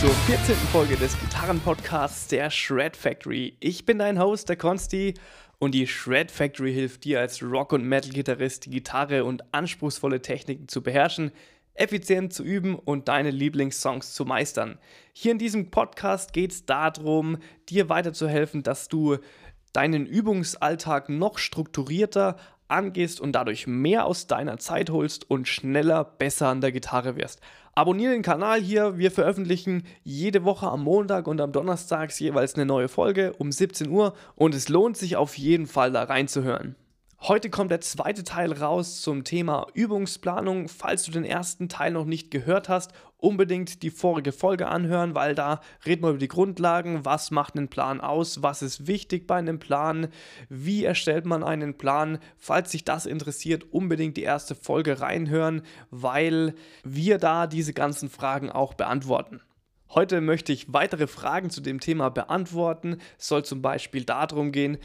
zur 14. Folge des Gitarrenpodcasts der Shred Factory. Ich bin dein Host, der Consti, und die Shred Factory hilft dir als Rock- und Metal-Gitarrist, die Gitarre und anspruchsvolle Techniken zu beherrschen, effizient zu üben und deine Lieblingssongs zu meistern. Hier in diesem Podcast geht es darum, dir weiterzuhelfen, dass du deinen Übungsalltag noch strukturierter, angehst und dadurch mehr aus deiner Zeit holst und schneller besser an der Gitarre wirst. Abonniere den Kanal hier. Wir veröffentlichen jede Woche am Montag und am Donnerstag jeweils eine neue Folge um 17 Uhr und es lohnt sich auf jeden Fall da reinzuhören. Heute kommt der zweite Teil raus zum Thema Übungsplanung. Falls du den ersten Teil noch nicht gehört hast, unbedingt die vorige Folge anhören, weil da reden wir über die Grundlagen, was macht einen Plan aus, was ist wichtig bei einem Plan, wie erstellt man einen Plan. Falls dich das interessiert, unbedingt die erste Folge reinhören, weil wir da diese ganzen Fragen auch beantworten. Heute möchte ich weitere Fragen zu dem Thema beantworten. Es soll zum Beispiel darum gehen,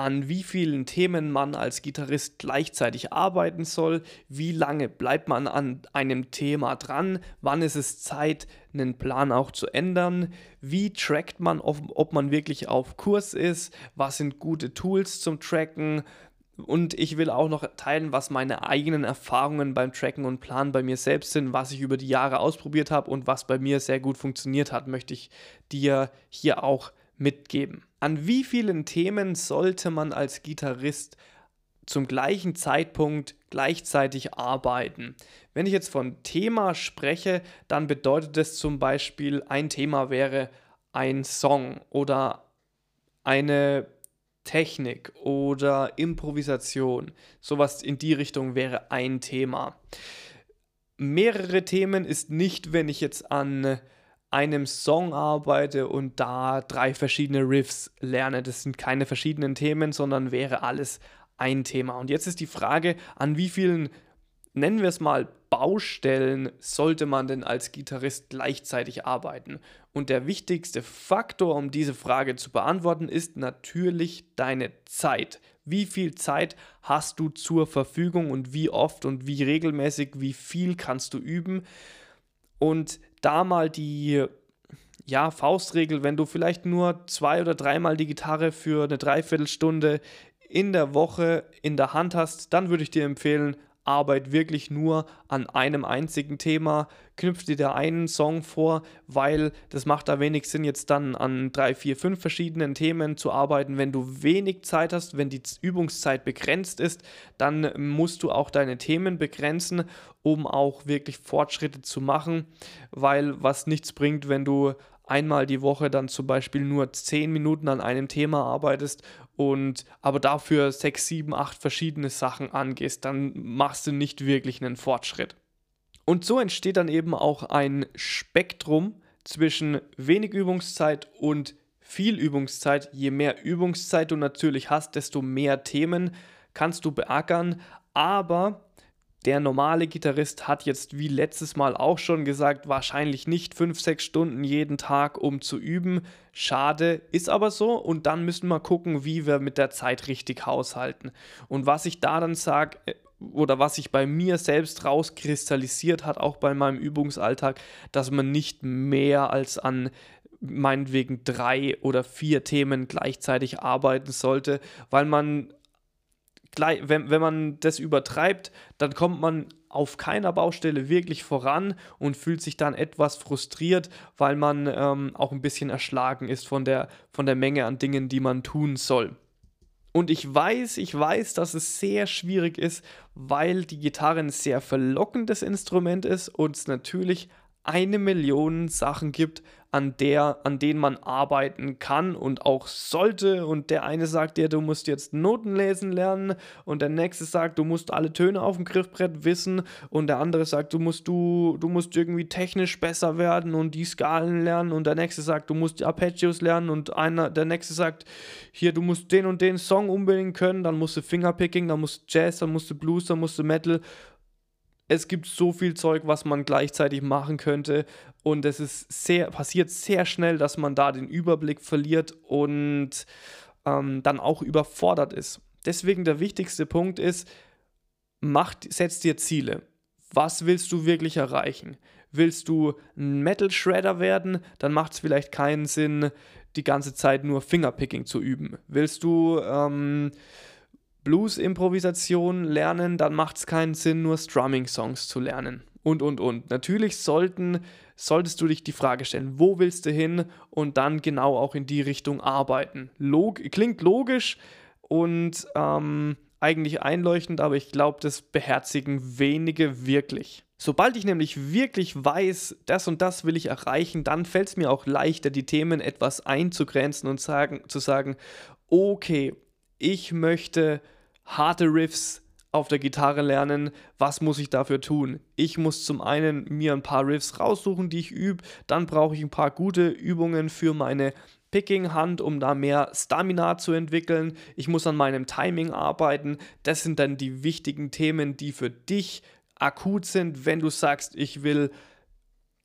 an wie vielen Themen man als Gitarrist gleichzeitig arbeiten soll, wie lange bleibt man an einem Thema dran, wann ist es Zeit, einen Plan auch zu ändern, wie trackt man, ob, man wirklich auf Kurs ist, was sind gute Tools zum Tracken, und ich will auch noch teilen, was meine eigenen Erfahrungen beim Tracken und Planen bei mir selbst sind, was ich über die Jahre ausprobiert habe und was bei mir sehr gut funktioniert hat, möchte ich dir hier auch mitgeben. An wie vielen Themen sollte man als Gitarrist zum gleichen Zeitpunkt gleichzeitig arbeiten? Wenn ich jetzt von Thema spreche, dann bedeutet es zum Beispiel, ein Thema wäre ein Song oder eine Technik oder Improvisation. Sowas in die Richtung wäre ein Thema. Mehrere Themen ist nicht, wenn ich jetzt an einem Song arbeite und da drei verschiedene Riffs lerne. Das sind keine verschiedenen Themen, sondern wäre alles ein Thema. Und jetzt ist die Frage, an wie vielen, nennen wir es mal, Baustellen sollte man denn als Gitarrist gleichzeitig arbeiten? Und der wichtigste Faktor, um diese Frage zu beantworten, ist natürlich deine Zeit. Wie viel Zeit hast du zur Verfügung und wie oft und wie regelmäßig, wie viel kannst du üben? Und da mal die ja, Faustregel, wenn du vielleicht nur zwei oder dreimal die Gitarre für eine Dreiviertelstunde in der Woche in der Hand hast, dann würde ich dir empfehlen, Arbeit wirklich nur an einem einzigen Thema, knüpft dir da einen Song vor, weil das macht da wenig Sinn, jetzt dann an drei, vier, fünf verschiedenen Themen zu arbeiten. Wenn du wenig Zeit hast, wenn die Übungszeit begrenzt ist, dann musst du auch deine Themen begrenzen, um auch wirklich Fortschritte zu machen, weil was nichts bringt, wenn du einmal die Woche dann zum Beispiel nur 10 Minuten an einem Thema arbeitest und aber dafür 6, 7, 8 verschiedene Sachen angehst, dann machst du nicht wirklich einen Fortschritt. Und so entsteht dann eben auch ein Spektrum zwischen wenig Übungszeit und viel Übungszeit. Je mehr Übungszeit du natürlich hast, desto mehr Themen kannst du beackern, aber der normale Gitarrist hat jetzt wie letztes Mal auch schon gesagt, wahrscheinlich nicht 5, 6 Stunden jeden Tag, um zu üben. Schade, ist aber so. Und dann müssen wir gucken, wie wir mit der Zeit richtig haushalten. Und was ich da dann sage, äh, oder was sich bei mir selbst rauskristallisiert hat, auch bei meinem Übungsalltag, dass man nicht mehr als an meinetwegen drei oder vier Themen gleichzeitig arbeiten sollte, weil man wenn, wenn man das übertreibt, dann kommt man auf keiner Baustelle wirklich voran und fühlt sich dann etwas frustriert, weil man ähm, auch ein bisschen erschlagen ist von der, von der Menge an Dingen, die man tun soll. Und ich weiß, ich weiß, dass es sehr schwierig ist, weil die Gitarre ein sehr verlockendes Instrument ist und es natürlich eine Million Sachen gibt, an, der, an denen man arbeiten kann und auch sollte. Und der eine sagt dir, du musst jetzt Noten lesen lernen. Und der nächste sagt, du musst alle Töne auf dem Griffbrett wissen. Und der andere sagt, du musst, du, du musst irgendwie technisch besser werden und die Skalen lernen. Und der nächste sagt, du musst die Arpeggios lernen. Und einer, der nächste sagt, hier, du musst den und den Song unbedingt können, dann musst du Fingerpicking, dann musst du Jazz, dann musst du Blues, dann musst du Metal es gibt so viel Zeug, was man gleichzeitig machen könnte. Und es ist sehr, passiert sehr schnell, dass man da den Überblick verliert und ähm, dann auch überfordert ist. Deswegen der wichtigste Punkt ist, mach, setz dir Ziele. Was willst du wirklich erreichen? Willst du ein Metal Shredder werden, dann macht es vielleicht keinen Sinn, die ganze Zeit nur Fingerpicking zu üben. Willst du ähm, Blues-Improvisation lernen, dann macht es keinen Sinn, nur Strumming-Songs zu lernen. Und, und, und. Natürlich sollten, solltest du dich die Frage stellen, wo willst du hin und dann genau auch in die Richtung arbeiten. Log klingt logisch und ähm, eigentlich einleuchtend, aber ich glaube, das beherzigen wenige wirklich. Sobald ich nämlich wirklich weiß, das und das will ich erreichen, dann fällt es mir auch leichter, die Themen etwas einzugrenzen und sagen, zu sagen, okay, ich möchte harte Riffs auf der Gitarre lernen, was muss ich dafür tun? Ich muss zum einen mir ein paar Riffs raussuchen, die ich übe, dann brauche ich ein paar gute Übungen für meine Picking-Hand, um da mehr Stamina zu entwickeln. Ich muss an meinem Timing arbeiten. Das sind dann die wichtigen Themen, die für dich akut sind, wenn du sagst, ich will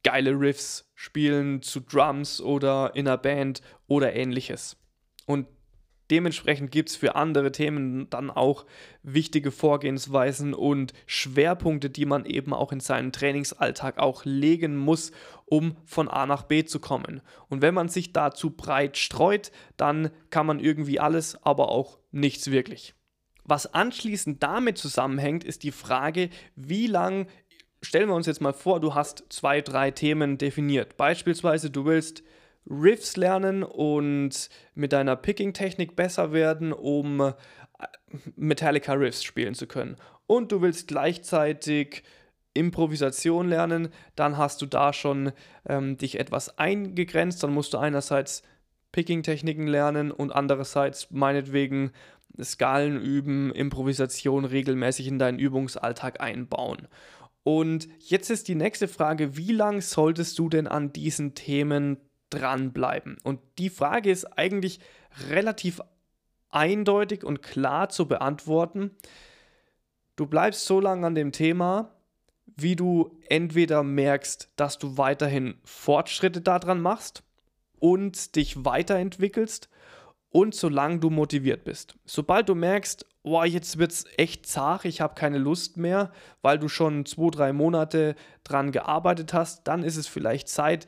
geile Riffs spielen zu Drums oder in einer Band oder ähnliches. Und Dementsprechend gibt es für andere Themen dann auch wichtige Vorgehensweisen und Schwerpunkte, die man eben auch in seinen Trainingsalltag auch legen muss, um von A nach B zu kommen. Und wenn man sich dazu breit streut, dann kann man irgendwie alles, aber auch nichts wirklich. Was anschließend damit zusammenhängt, ist die Frage, wie lang stellen wir uns jetzt mal vor, du hast zwei, drei Themen definiert. Beispielsweise, du willst Riffs lernen und mit deiner Picking-Technik besser werden, um äh, Metallica Riffs spielen zu können. Und du willst gleichzeitig Improvisation lernen, dann hast du da schon ähm, dich etwas eingegrenzt. Dann musst du einerseits Picking-Techniken lernen und andererseits meinetwegen Skalen üben, Improvisation regelmäßig in deinen Übungsalltag einbauen. Und jetzt ist die nächste Frage, wie lang solltest du denn an diesen Themen dranbleiben? Und die Frage ist eigentlich relativ eindeutig und klar zu beantworten. Du bleibst so lange an dem Thema, wie du entweder merkst, dass du weiterhin Fortschritte daran machst und dich weiterentwickelst und solange du motiviert bist. Sobald du merkst, oh, jetzt wird es echt zart, ich habe keine Lust mehr, weil du schon zwei, drei Monate dran gearbeitet hast, dann ist es vielleicht Zeit,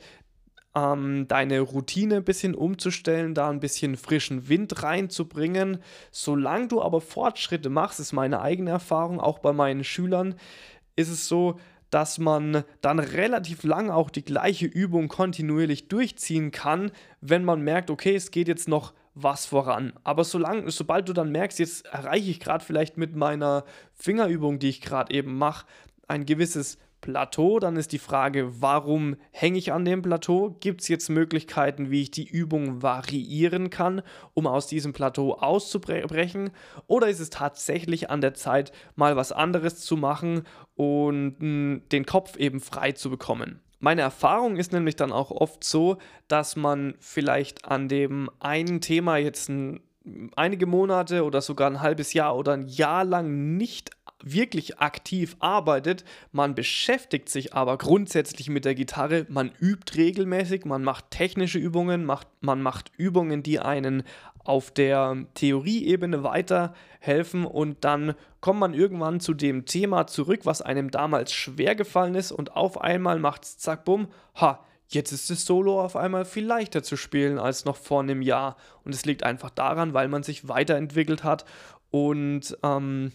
ähm, deine Routine ein bisschen umzustellen, da ein bisschen frischen Wind reinzubringen. Solange du aber Fortschritte machst, ist meine eigene Erfahrung, auch bei meinen Schülern, ist es so, dass man dann relativ lang auch die gleiche Übung kontinuierlich durchziehen kann, wenn man merkt, okay, es geht jetzt noch was voran. Aber solange, sobald du dann merkst, jetzt erreiche ich gerade vielleicht mit meiner Fingerübung, die ich gerade eben mache, ein gewisses Plateau. Dann ist die Frage, warum hänge ich an dem Plateau? Gibt es jetzt Möglichkeiten, wie ich die Übung variieren kann, um aus diesem Plateau auszubrechen? Oder ist es tatsächlich an der Zeit, mal was anderes zu machen und hm, den Kopf eben frei zu bekommen? Meine Erfahrung ist nämlich dann auch oft so, dass man vielleicht an dem einen Thema jetzt ein einige Monate oder sogar ein halbes Jahr oder ein Jahr lang nicht wirklich aktiv arbeitet. Man beschäftigt sich aber grundsätzlich mit der Gitarre. Man übt regelmäßig, man macht technische Übungen, macht, man macht Übungen, die einen auf der Theorieebene weiterhelfen und dann kommt man irgendwann zu dem Thema zurück, was einem damals schwer gefallen ist und auf einmal macht es zack, bumm, ha, Jetzt ist das Solo auf einmal viel leichter zu spielen als noch vor einem Jahr. Und es liegt einfach daran, weil man sich weiterentwickelt hat. Und ähm,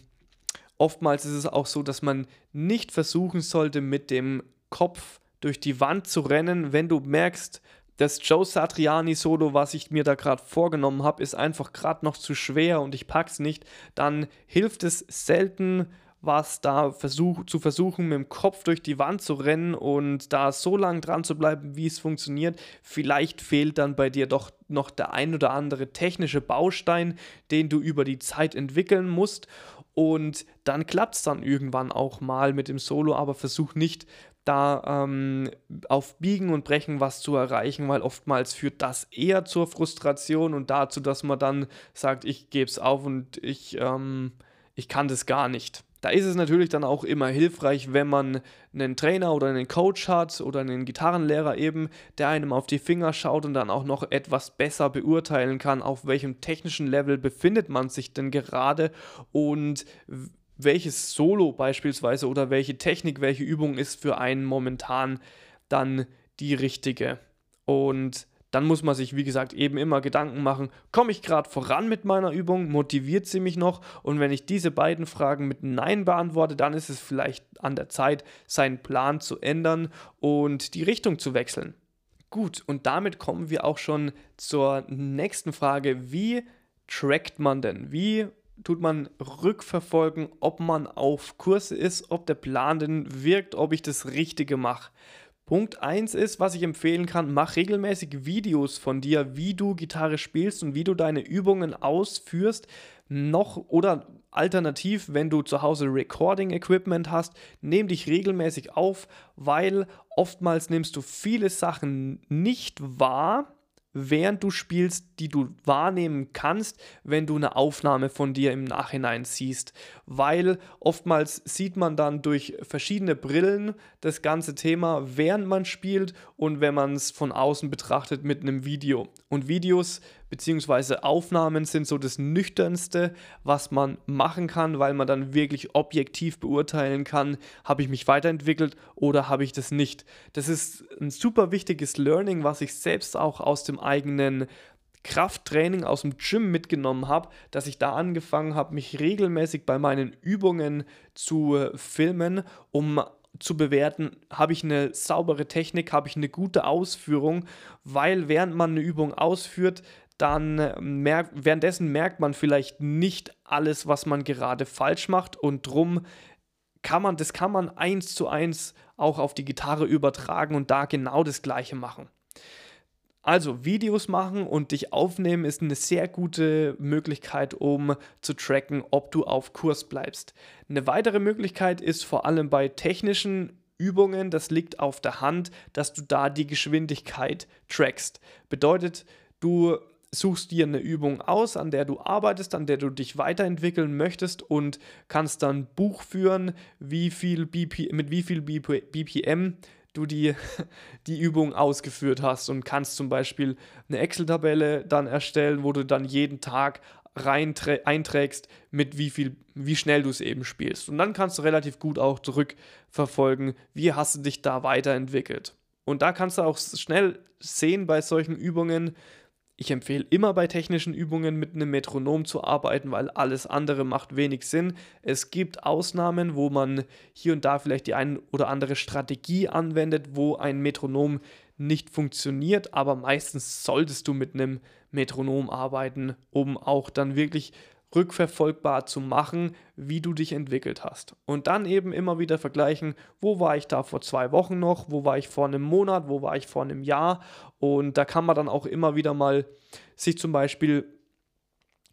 oftmals ist es auch so, dass man nicht versuchen sollte, mit dem Kopf durch die Wand zu rennen, wenn du merkst, das Joe Satriani Solo, was ich mir da gerade vorgenommen habe, ist einfach gerade noch zu schwer und ich pack's nicht, dann hilft es selten was da versuch, zu versuchen, mit dem Kopf durch die Wand zu rennen und da so lange dran zu bleiben, wie es funktioniert. Vielleicht fehlt dann bei dir doch noch der ein oder andere technische Baustein, den du über die Zeit entwickeln musst. Und dann klappt es dann irgendwann auch mal mit dem Solo, aber versuch nicht da ähm, auf Biegen und Brechen was zu erreichen, weil oftmals führt das eher zur Frustration und dazu, dass man dann sagt, ich gebe es auf und ich, ähm, ich kann das gar nicht. Da ist es natürlich dann auch immer hilfreich, wenn man einen Trainer oder einen Coach hat oder einen Gitarrenlehrer eben, der einem auf die Finger schaut und dann auch noch etwas besser beurteilen kann, auf welchem technischen Level befindet man sich denn gerade und welches Solo beispielsweise oder welche Technik, welche Übung ist für einen momentan dann die richtige. Und dann muss man sich, wie gesagt, eben immer Gedanken machen, komme ich gerade voran mit meiner Übung, motiviert sie mich noch? Und wenn ich diese beiden Fragen mit Nein beantworte, dann ist es vielleicht an der Zeit, seinen Plan zu ändern und die Richtung zu wechseln. Gut, und damit kommen wir auch schon zur nächsten Frage. Wie trackt man denn? Wie tut man rückverfolgen, ob man auf Kurse ist, ob der Plan denn wirkt, ob ich das Richtige mache? Punkt 1 ist, was ich empfehlen kann, mach regelmäßig Videos von dir, wie du Gitarre spielst und wie du deine Übungen ausführst. Noch oder alternativ, wenn du zu Hause Recording Equipment hast, nimm dich regelmäßig auf, weil oftmals nimmst du viele Sachen nicht wahr, während du spielst, die du wahrnehmen kannst, wenn du eine Aufnahme von dir im Nachhinein siehst. Weil oftmals sieht man dann durch verschiedene Brillen das ganze Thema, während man spielt und wenn man es von außen betrachtet mit einem Video. Und Videos bzw. Aufnahmen sind so das Nüchternste, was man machen kann, weil man dann wirklich objektiv beurteilen kann, habe ich mich weiterentwickelt oder habe ich das nicht. Das ist ein super wichtiges Learning, was ich selbst auch aus dem eigenen Krafttraining aus dem Gym mitgenommen habe, dass ich da angefangen habe, mich regelmäßig bei meinen Übungen zu filmen, um zu bewerten, habe ich eine saubere Technik, habe ich eine gute Ausführung, weil während man eine Übung ausführt, dann äh, merkt, währenddessen merkt man vielleicht nicht alles, was man gerade falsch macht und drum kann man, das kann man eins zu eins auch auf die Gitarre übertragen und da genau das gleiche machen. Also Videos machen und dich aufnehmen ist eine sehr gute Möglichkeit, um zu tracken, ob du auf Kurs bleibst. Eine weitere Möglichkeit ist vor allem bei technischen Übungen, das liegt auf der Hand, dass du da die Geschwindigkeit trackst. Bedeutet, du suchst dir eine Übung aus, an der du arbeitest, an der du dich weiterentwickeln möchtest und kannst dann Buch führen, wie viel BP, mit wie viel BPM du die, die Übung ausgeführt hast und kannst zum Beispiel eine Excel-Tabelle dann erstellen, wo du dann jeden Tag rein einträgst, mit wie viel, wie schnell du es eben spielst. Und dann kannst du relativ gut auch zurückverfolgen, wie hast du dich da weiterentwickelt. Und da kannst du auch schnell sehen bei solchen Übungen, ich empfehle immer bei technischen Übungen mit einem Metronom zu arbeiten, weil alles andere macht wenig Sinn. Es gibt Ausnahmen, wo man hier und da vielleicht die ein oder andere Strategie anwendet, wo ein Metronom nicht funktioniert, aber meistens solltest du mit einem Metronom arbeiten, um auch dann wirklich rückverfolgbar zu machen, wie du dich entwickelt hast. Und dann eben immer wieder vergleichen, wo war ich da vor zwei Wochen noch, wo war ich vor einem Monat, wo war ich vor einem Jahr. Und da kann man dann auch immer wieder mal sich zum Beispiel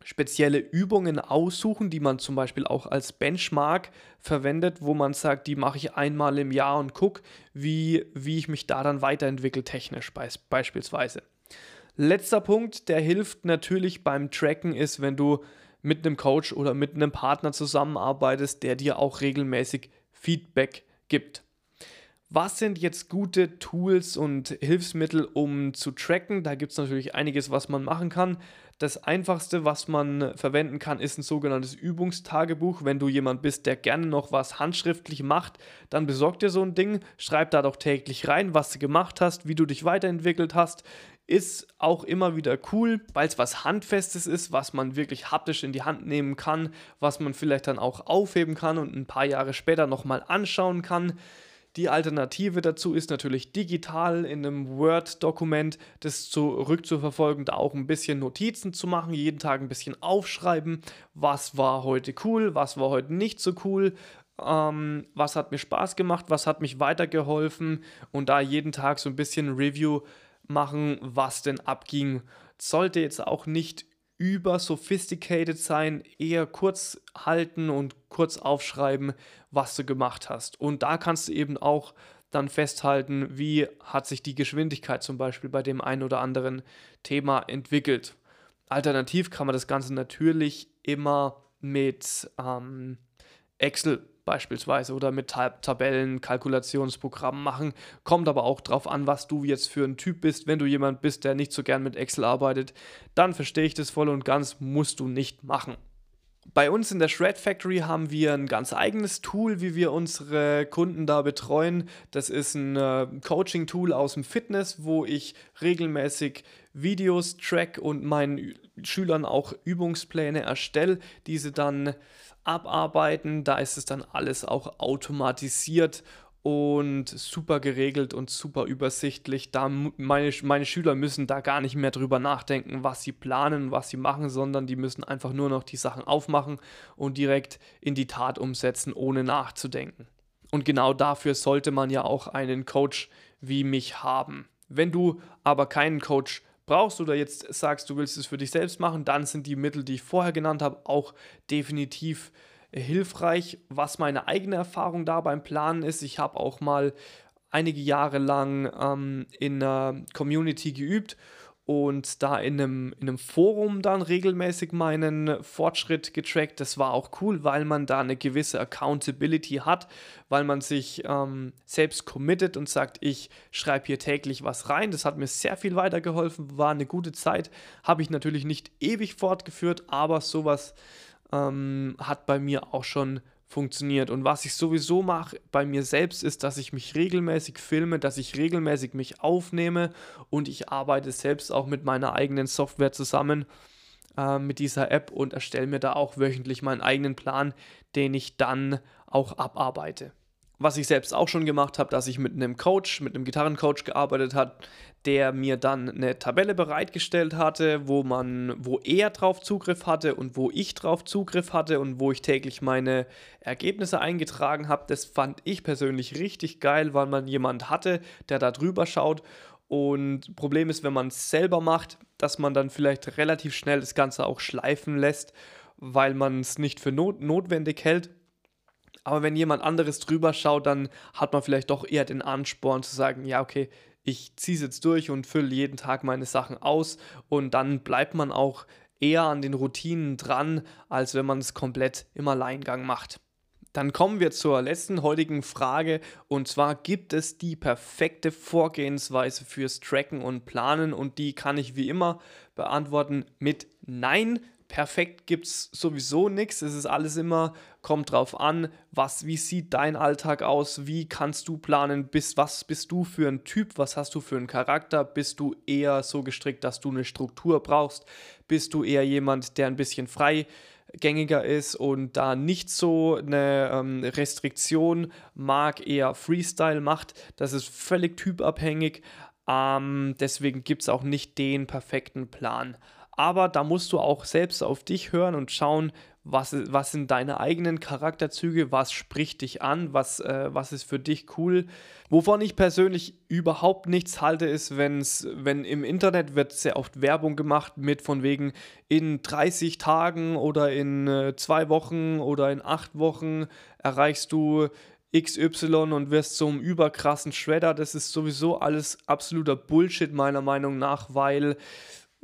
spezielle Übungen aussuchen, die man zum Beispiel auch als Benchmark verwendet, wo man sagt, die mache ich einmal im Jahr und gucke, wie, wie ich mich da dann weiterentwickle technisch beispielsweise. Letzter Punkt, der hilft natürlich beim Tracken, ist, wenn du mit einem Coach oder mit einem Partner zusammenarbeitest, der dir auch regelmäßig Feedback gibt. Was sind jetzt gute Tools und Hilfsmittel, um zu tracken? Da gibt es natürlich einiges, was man machen kann. Das einfachste, was man verwenden kann, ist ein sogenanntes Übungstagebuch. Wenn du jemand bist, der gerne noch was handschriftlich macht, dann besorg dir so ein Ding, schreib da doch täglich rein, was du gemacht hast, wie du dich weiterentwickelt hast ist auch immer wieder cool, weil es was Handfestes ist, was man wirklich haptisch in die Hand nehmen kann, was man vielleicht dann auch aufheben kann und ein paar Jahre später nochmal anschauen kann. Die Alternative dazu ist natürlich digital in einem Word-Dokument das zurückzuverfolgen, da auch ein bisschen Notizen zu machen, jeden Tag ein bisschen aufschreiben, was war heute cool, was war heute nicht so cool, ähm, was hat mir Spaß gemacht, was hat mich weitergeholfen? Und da jeden Tag so ein bisschen Review machen, was denn abging. Sollte jetzt auch nicht über sophisticated sein, eher kurz halten und kurz aufschreiben, was du gemacht hast. Und da kannst du eben auch dann festhalten, wie hat sich die Geschwindigkeit zum Beispiel bei dem einen oder anderen Thema entwickelt. Alternativ kann man das Ganze natürlich immer mit ähm, Excel beispielsweise oder mit Tabellen, Kalkulationsprogrammen machen. Kommt aber auch darauf an, was du jetzt für ein Typ bist. Wenn du jemand bist, der nicht so gern mit Excel arbeitet, dann verstehe ich das voll und ganz, musst du nicht machen. Bei uns in der Shred Factory haben wir ein ganz eigenes Tool, wie wir unsere Kunden da betreuen. Das ist ein äh, Coaching-Tool aus dem Fitness, wo ich regelmäßig Videos track und meinen Schülern auch Übungspläne erstelle, diese dann abarbeiten. Da ist es dann alles auch automatisiert und super geregelt und super übersichtlich. Da meine, meine Schüler müssen da gar nicht mehr drüber nachdenken, was sie planen, was sie machen, sondern die müssen einfach nur noch die Sachen aufmachen und direkt in die Tat umsetzen, ohne nachzudenken. Und genau dafür sollte man ja auch einen Coach wie mich haben. Wenn du aber keinen Coach brauchst oder jetzt sagst, du willst es für dich selbst machen, dann sind die Mittel, die ich vorher genannt habe, auch definitiv hilfreich, was meine eigene Erfahrung da beim Planen ist. Ich habe auch mal einige Jahre lang ähm, in einer Community geübt und da in einem, in einem Forum dann regelmäßig meinen Fortschritt getrackt. Das war auch cool, weil man da eine gewisse Accountability hat, weil man sich ähm, selbst committet und sagt, ich schreibe hier täglich was rein. Das hat mir sehr viel weitergeholfen, war eine gute Zeit. Habe ich natürlich nicht ewig fortgeführt, aber sowas ähm, hat bei mir auch schon funktioniert. Und was ich sowieso mache bei mir selbst ist, dass ich mich regelmäßig filme, dass ich regelmäßig mich aufnehme und ich arbeite selbst auch mit meiner eigenen Software zusammen äh, mit dieser App und erstelle mir da auch wöchentlich meinen eigenen Plan, den ich dann auch abarbeite was ich selbst auch schon gemacht habe, dass ich mit einem Coach, mit einem Gitarrencoach gearbeitet habe, der mir dann eine Tabelle bereitgestellt hatte, wo man, wo er drauf Zugriff hatte und wo ich drauf Zugriff hatte und wo ich täglich meine Ergebnisse eingetragen habe. Das fand ich persönlich richtig geil, weil man jemand hatte, der da drüber schaut. Und Problem ist, wenn man es selber macht, dass man dann vielleicht relativ schnell das Ganze auch schleifen lässt, weil man es nicht für not notwendig hält aber wenn jemand anderes drüber schaut, dann hat man vielleicht doch eher den Ansporn zu sagen, ja, okay, ich ziehe es jetzt durch und fülle jeden Tag meine Sachen aus. Und dann bleibt man auch eher an den Routinen dran, als wenn man es komplett im Alleingang macht. Dann kommen wir zur letzten heutigen Frage. Und zwar gibt es die perfekte Vorgehensweise fürs Tracken und Planen? Und die kann ich wie immer beantworten mit Nein perfekt gibt es sowieso nichts. Es ist alles immer, kommt drauf an, was, wie sieht dein Alltag aus, wie kannst du planen, bist, was bist du für ein Typ, was hast du für einen Charakter, bist du eher so gestrickt, dass du eine Struktur brauchst, bist du eher jemand, der ein bisschen freigängiger ist und da nicht so eine ähm, Restriktion mag, eher Freestyle macht. Das ist völlig typabhängig. Ähm, deswegen gibt es auch nicht den perfekten Plan aber da musst du auch selbst auf dich hören und schauen, was, was sind deine eigenen Charakterzüge, was spricht dich an, was, äh, was ist für dich cool. Wovon ich persönlich überhaupt nichts halte, ist, wenn's, wenn im Internet wird sehr oft Werbung gemacht mit von wegen in 30 Tagen oder in äh, zwei Wochen oder in acht Wochen erreichst du XY und wirst zum überkrassen Shredder. Das ist sowieso alles absoluter Bullshit meiner Meinung nach, weil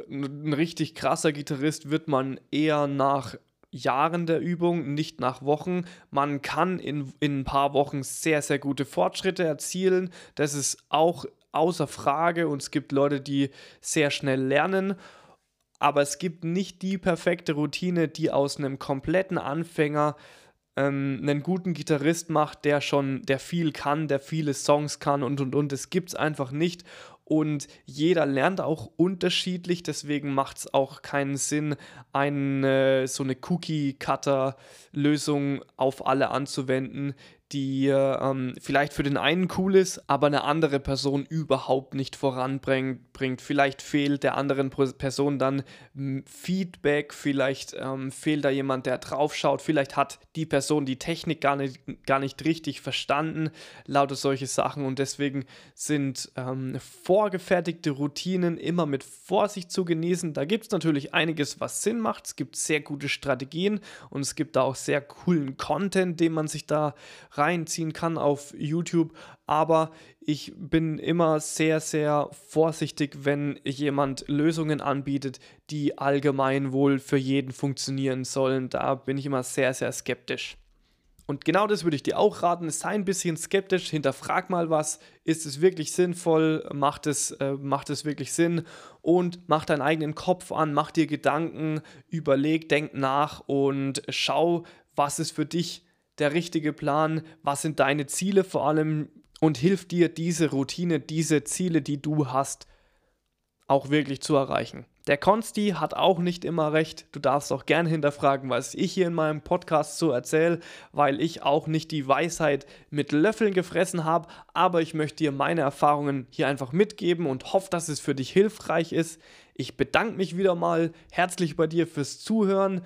ein richtig krasser Gitarrist wird man eher nach Jahren der Übung, nicht nach Wochen. Man kann in, in ein paar Wochen sehr, sehr gute Fortschritte erzielen. Das ist auch außer Frage und es gibt Leute, die sehr schnell lernen. Aber es gibt nicht die perfekte Routine, die aus einem kompletten Anfänger ähm, einen guten Gitarrist macht, der schon, der viel kann, der viele Songs kann und und und. Es gibt es einfach nicht und jeder lernt auch unterschiedlich, deswegen macht es auch keinen Sinn, eine, so eine Cookie-Cutter-Lösung auf alle anzuwenden, die ähm, vielleicht für den einen cool ist, aber eine andere Person überhaupt nicht voranbringt. Bringt. Vielleicht fehlt der anderen Person dann Feedback, vielleicht ähm, fehlt da jemand, der draufschaut, vielleicht hat die Person die Technik gar nicht, gar nicht richtig verstanden, lauter solche Sachen und deswegen sind ähm, vorgefertigte Routinen immer mit Vorsicht zu genießen. Da gibt es natürlich einiges, was Sinn macht. Es gibt sehr gute Strategien und es gibt da auch sehr coolen Content, den man sich da reinziehen kann auf YouTube. Aber ich bin immer sehr, sehr vorsichtig, wenn jemand Lösungen anbietet, die allgemein wohl für jeden funktionieren sollen. Da bin ich immer sehr, sehr skeptisch. Und genau das würde ich dir auch raten. Sei ein bisschen skeptisch, hinterfrag mal was. Ist es wirklich sinnvoll? Macht es, äh, macht es wirklich Sinn? Und mach deinen eigenen Kopf an, mach dir Gedanken, überleg, denk nach und schau, was ist für dich der richtige Plan, was sind deine Ziele vor allem und hilf dir, diese Routine, diese Ziele, die du hast, auch wirklich zu erreichen. Der Konsti hat auch nicht immer recht. Du darfst auch gerne hinterfragen, was ich hier in meinem Podcast so erzähle, weil ich auch nicht die Weisheit mit Löffeln gefressen habe. Aber ich möchte dir meine Erfahrungen hier einfach mitgeben und hoffe, dass es für dich hilfreich ist. Ich bedanke mich wieder mal herzlich bei dir fürs Zuhören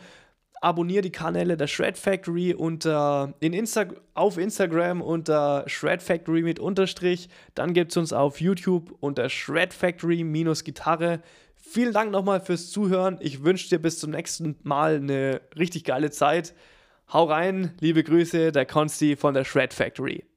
abonniere die Kanäle der Shred Factory unter, in Insta auf Instagram unter Shred Factory mit Unterstrich. Dann gibt es uns auf YouTube unter Shred Factory minus Gitarre. Vielen Dank nochmal fürs Zuhören. Ich wünsche dir bis zum nächsten Mal eine richtig geile Zeit. Hau rein, liebe Grüße, der Konsti von der Shred Factory.